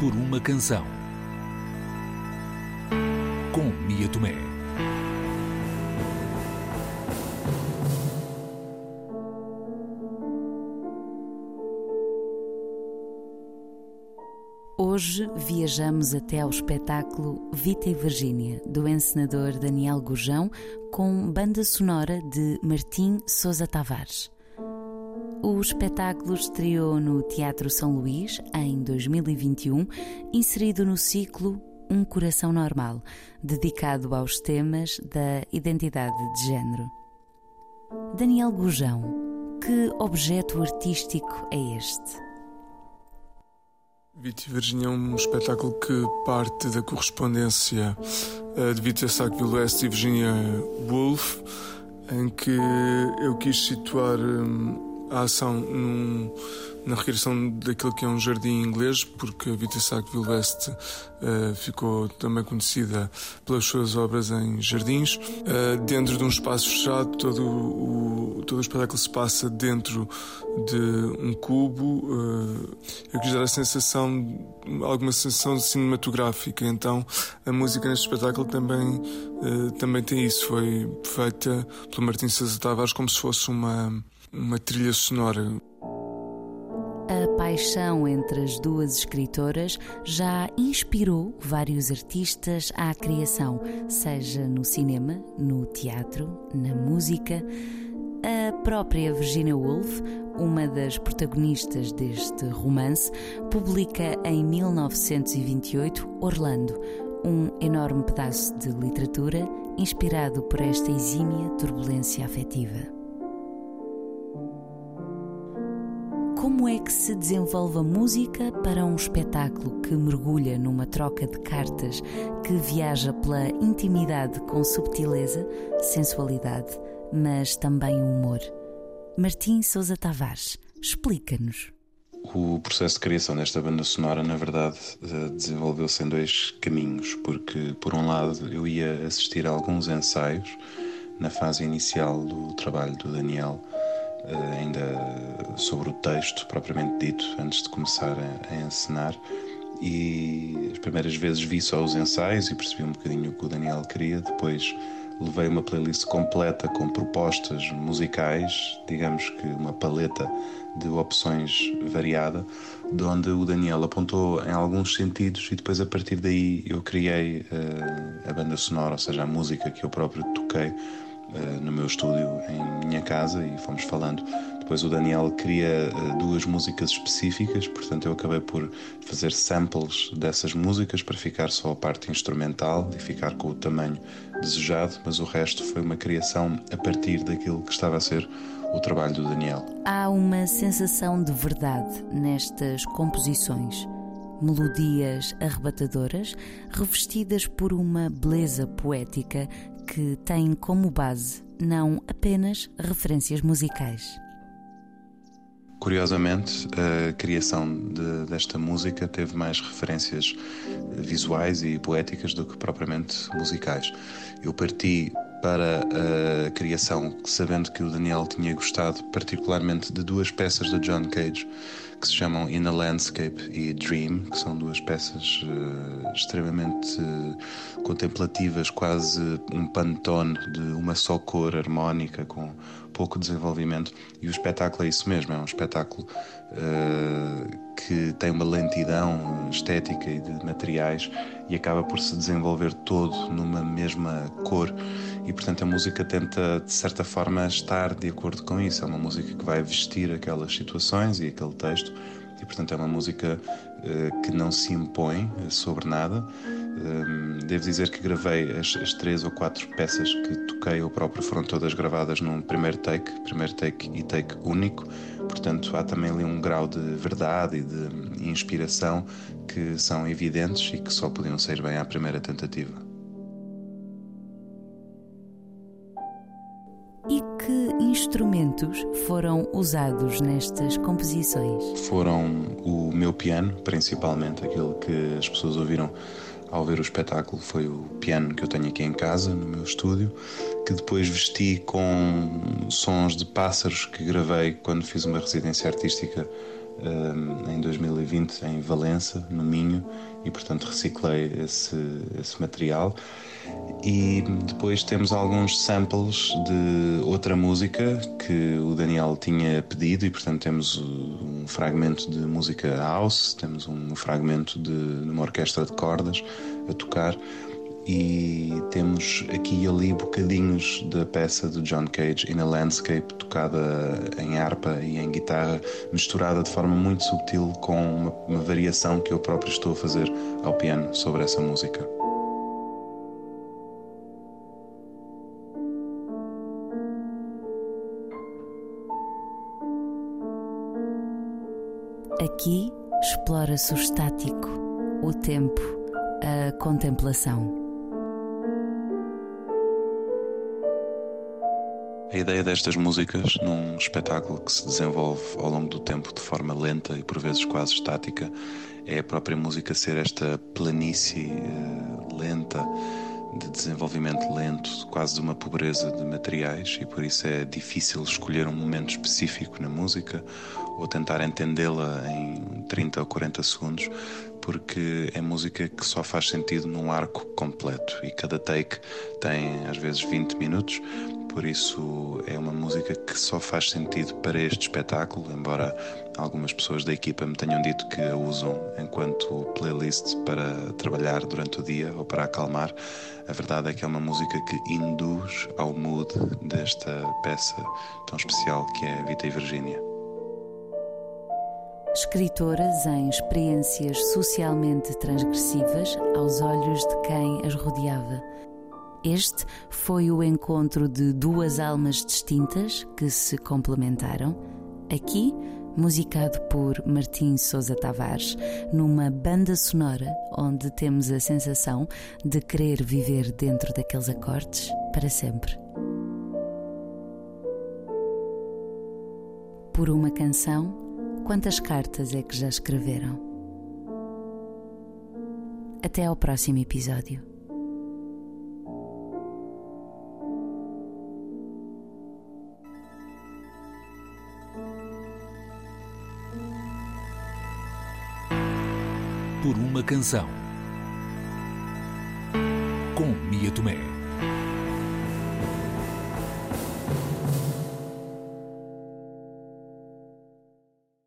por uma canção. Com Mia Tomé. Hoje viajamos até ao espetáculo Vita e Virgínia, do encenador Daniel Gurjão, com banda sonora de Martim Sousa Tavares. O espetáculo estreou no Teatro São Luís em 2021, inserido no ciclo Um Coração Normal, dedicado aos temas da identidade de género. Daniel Gujão, que objeto artístico é este? Viti Virginia é um espetáculo que parte da correspondência uh, de Vita Sackville West e Virginia Woolf, em que eu quis situar um, a ação num, na recriação daquilo que é um jardim inglês, porque Vita Sackville West uh, ficou também conhecida pelas suas obras em jardins. Uh, dentro de um espaço fechado, todo o, todo o espetáculo se passa dentro de um cubo. Uh, eu quis dar a sensação, alguma sensação cinematográfica, então a música neste espetáculo também, também tem isso. Foi feita pelo Martim Sousa Tavares como se fosse uma uma trilha sonora. A paixão entre as duas escritoras já inspirou vários artistas à criação, seja no cinema, no teatro, na música. A própria Virginia Woolf, uma das protagonistas deste romance, publica em 1928 Orlando, um enorme pedaço de literatura inspirado por esta exímia turbulência afetiva. Como é que se desenvolve a música para um espetáculo que mergulha numa troca de cartas, que viaja pela intimidade com subtileza, sensualidade, mas também humor? Martim Sousa Tavares, explica-nos. O processo de criação desta banda sonora, na verdade, eh, desenvolveu-se em dois caminhos, porque, por um lado, eu ia assistir a alguns ensaios na fase inicial do trabalho do Daniel ainda sobre o texto propriamente dito, antes de começar a, a encenar. E as primeiras vezes vi só os ensaios e percebi um bocadinho o que o Daniel queria. Depois levei uma playlist completa com propostas musicais, digamos que uma paleta de opções variada, de onde o Daniel apontou em alguns sentidos e depois a partir daí eu criei uh, a banda sonora, ou seja, a música que eu próprio toquei uh, no meu estúdio em minha casa e fomos falando. Depois o Daniel queria uh, duas músicas específicas, portanto eu acabei por fazer samples dessas músicas para ficar só a parte instrumental e ficar com o tamanho desejado, mas o resto foi uma criação a partir daquilo que estava a ser o trabalho do Daniel. Há uma sensação de verdade nestas composições. Melodias arrebatadoras, revestidas por uma beleza poética que tem como base não apenas referências musicais. Curiosamente, a criação de, desta música teve mais referências visuais e poéticas do que propriamente musicais. Eu parti para a criação sabendo que o Daniel tinha gostado particularmente de duas peças de John Cage que se chamam In a Landscape e Dream, que são duas peças uh, extremamente uh, contemplativas, quase um pantone de uma só cor harmónica com pouco desenvolvimento. E o espetáculo é isso mesmo, é um espetáculo uh, que tem uma lentidão estética e de materiais e acaba por se desenvolver todo numa mesma cor e portanto a música tenta de certa forma estar de acordo com isso. É uma música que vai vestir aquelas situações e aquele texto e portanto é uma música uh, que não se impõe sobre nada. Um, devo dizer que gravei as, as, três ou quatro peças que toquei eu próprio, foram todas gravadas num primeiro take, primeiro take e take único. Portanto, há também ali um grau de verdade e de inspiração que são evidentes e que só podiam sair bem à primeira tentativa. Instrumentos foram usados nestas composições? Foram o meu piano, principalmente, aquele que as pessoas ouviram ao ver o espetáculo foi o piano que eu tenho aqui em casa, no meu estúdio, que depois vesti com sons de pássaros que gravei quando fiz uma residência artística em 2020 em Valença, no Minho, e portanto reciclei esse, esse material. E depois temos alguns samples de outra música que o Daniel tinha pedido, e portanto temos um fragmento de música house, temos um fragmento de, de uma orquestra de cordas a tocar e temos aqui e ali bocadinhos da peça do John Cage In a Landscape, tocada em harpa e em guitarra, misturada de forma muito subtil com uma, uma variação que eu próprio estou a fazer ao piano sobre essa música. Aqui explora-se o estático, o tempo, a contemplação. A ideia destas músicas, num espetáculo que se desenvolve ao longo do tempo de forma lenta e por vezes quase estática, é a própria música ser esta planície uh, lenta, de desenvolvimento lento, quase de uma pobreza de materiais, e por isso é difícil escolher um momento específico na música ou tentar entendê-la em 30 ou 40 segundos, porque é música que só faz sentido num arco completo e cada take tem às vezes 20 minutos por isso é uma música que só faz sentido para este espetáculo, embora algumas pessoas da equipa me tenham dito que a usam enquanto playlist para trabalhar durante o dia ou para acalmar. A verdade é que é uma música que induz ao mood desta peça tão especial que é Vita e Virgínia. Escritoras em experiências socialmente transgressivas aos olhos de quem as rodeava este foi o encontro de duas almas distintas que se complementaram. Aqui, musicado por Martim Sousa Tavares, numa banda sonora onde temos a sensação de querer viver dentro daqueles acordes para sempre. Por uma canção, quantas cartas é que já escreveram? Até ao próximo episódio. Por uma canção. Com Mia Tomé.